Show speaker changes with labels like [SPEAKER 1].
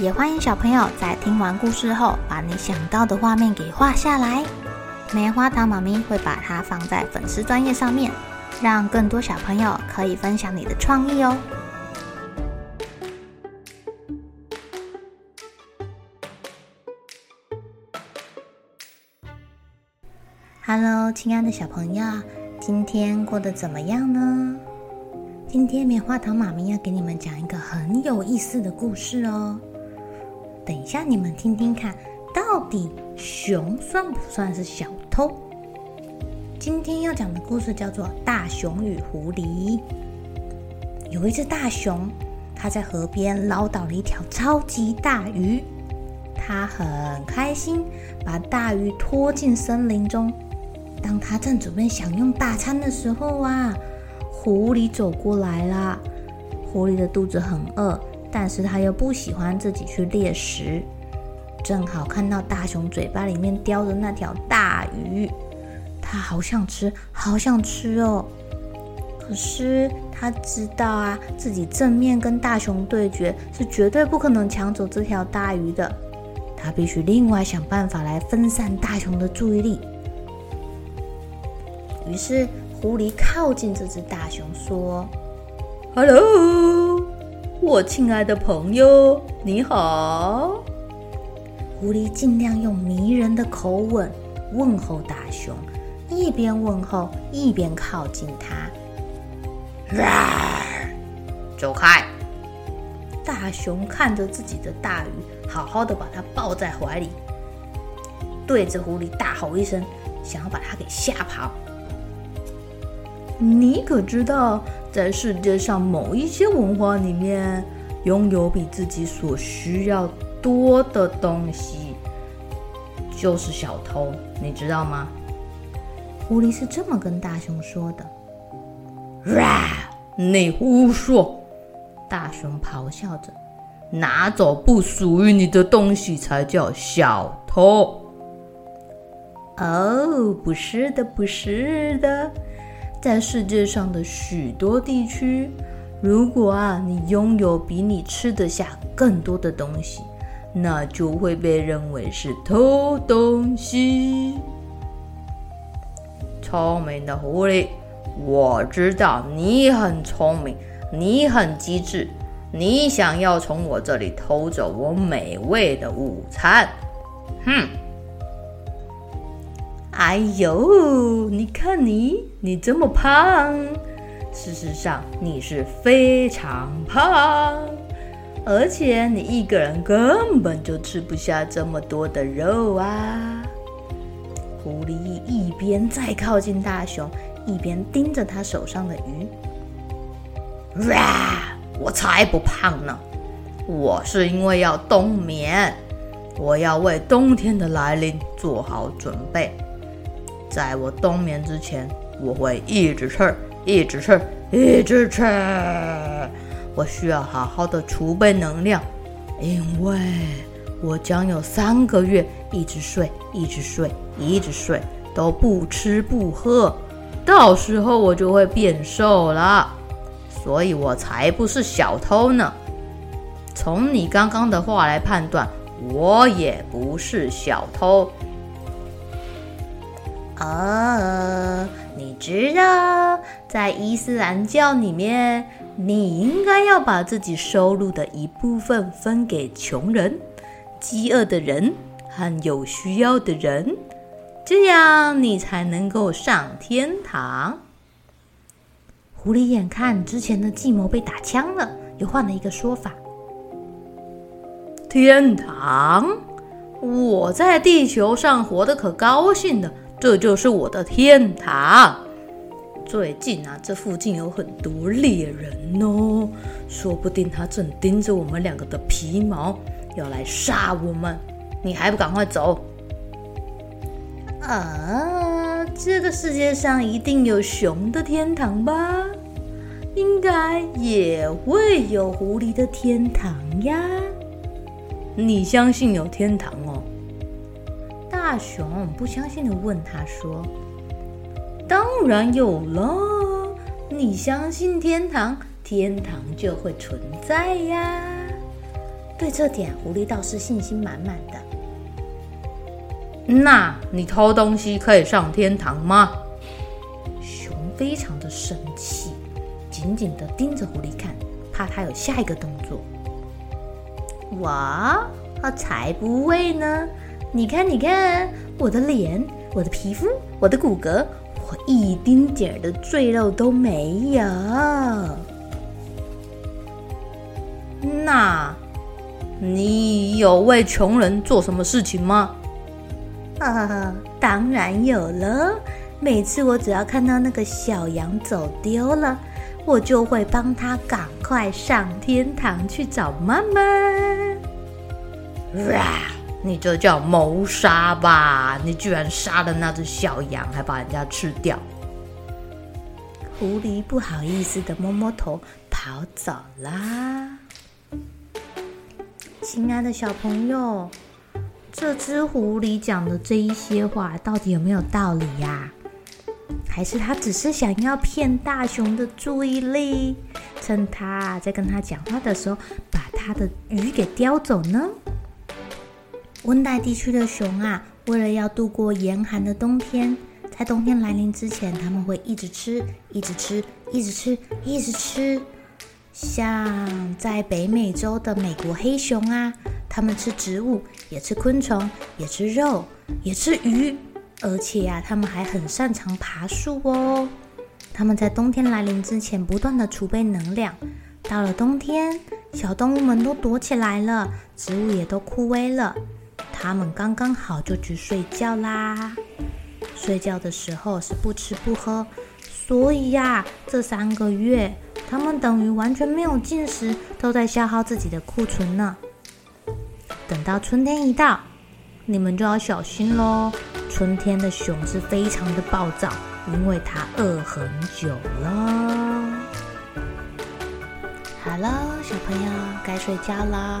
[SPEAKER 1] 也欢迎小朋友在听完故事后，把你想到的画面给画下来。棉花糖妈咪会把它放在粉丝专页上面，让更多小朋友可以分享你的创意哦。Hello，亲爱的小朋友，今天过得怎么样呢？今天棉花糖妈咪要给你们讲一个很有意思的故事哦。等一下，你们听听看，到底熊算不算是小偷？今天要讲的故事叫做《大熊与狐狸》。有一只大熊，它在河边捞到了一条超级大鱼，它很开心，把大鱼拖进森林中。当它正准备享用大餐的时候啊，狐狸走过来了。狐狸的肚子很饿。但是他又不喜欢自己去猎食，正好看到大熊嘴巴里面叼着那条大鱼，他好想吃，好想吃哦。可是他知道啊，自己正面跟大熊对决是绝对不可能抢走这条大鱼的，他必须另外想办法来分散大熊的注意力。于是狐狸靠近这只大熊说：“Hello。”我亲爱的朋友，你好。狐狸尽量用迷人的口吻问候大熊，一边问候一边靠近他。走开！大熊看着自己的大鱼，好好的把它抱在怀里，对着狐狸大吼一声，想要把它给吓跑。你可知道，在世界上某一些文化里面，拥有比自己所需要多的东西，就是小偷，你知道吗？狐狸是这么跟大熊说的。哇！你胡说！大熊咆哮着，拿走不属于你的东西才叫小偷。哦，不是的，不是的。在世界上的许多地区，如果啊你拥有比你吃得下更多的东西，那就会被认为是偷东西。聪明的狐狸，我知道你很聪明，你很机智，你想要从我这里偷走我美味的午餐。哼！哎呦，你看你，你这么胖，事实上你是非常胖，而且你一个人根本就吃不下这么多的肉啊！狐狸一边在靠近大熊，一边盯着他手上的鱼。哇，我才不胖呢！我是因为要冬眠，我要为冬天的来临做好准备。在我冬眠之前，我会一直吃，一直吃，一直吃。我需要好好的储备能量，因为我将有三个月一直睡，一直睡，一直睡，都不吃不喝。到时候我就会变瘦了，所以我才不是小偷呢。从你刚刚的话来判断，我也不是小偷。哦，你知道，在伊斯兰教里面，你应该要把自己收入的一部分分给穷人、饥饿的人和有需要的人，这样你才能够上天堂。狐狸眼看之前的计谋被打枪了，又换了一个说法：天堂？我在地球上活得可高兴了。这就是我的天堂。最近啊，这附近有很多猎人哦，说不定他正盯着我们两个的皮毛，要来杀我们。你还不赶快走？啊，这个世界上一定有熊的天堂吧？应该也会有狐狸的天堂呀。你相信有天堂哦？大熊不相信地问他说。当然有了，你相信天堂，天堂就会存在呀。对这点，狐狸倒是信心满满的。那你偷东西可以上天堂吗？熊非常的生气，紧紧的盯着狐狸看，怕他有下一个动作。我，我才不会呢！你看，你看，我的脸，我的皮肤，我的骨骼。我一丁点儿的赘肉都没有。那，你有为穷人做什么事情吗？啊，当然有了。每次我只要看到那个小羊走丢了，我就会帮他赶快上天堂去找妈妈。哇！你这叫谋杀吧？你居然杀了那只小羊，还把人家吃掉。狐狸不好意思的摸摸头，跑走啦。亲爱的小朋友，这只狐狸讲的这一些话，到底有没有道理呀？还是他只是想要骗大熊的注意力，趁他在跟他讲话的时候，把他的鱼给叼走呢？温带地区的熊啊，为了要度过严寒的冬天，在冬天来临之前，他们会一直吃，一直吃，一直吃，一直吃。像在北美洲的美国黑熊啊，他们吃植物，也吃昆虫，也吃肉，也吃鱼，而且呀、啊，他们还很擅长爬树哦。他们在冬天来临之前，不断的储备能量。到了冬天，小动物们都躲起来了，植物也都枯萎了。他们刚刚好就去睡觉啦。睡觉的时候是不吃不喝，所以呀，这三个月他们等于完全没有进食，都在消耗自己的库存呢。等到春天一到，你们就要小心喽。春天的熊是非常的暴躁，因为它饿很久了。好了，小朋友该睡觉了。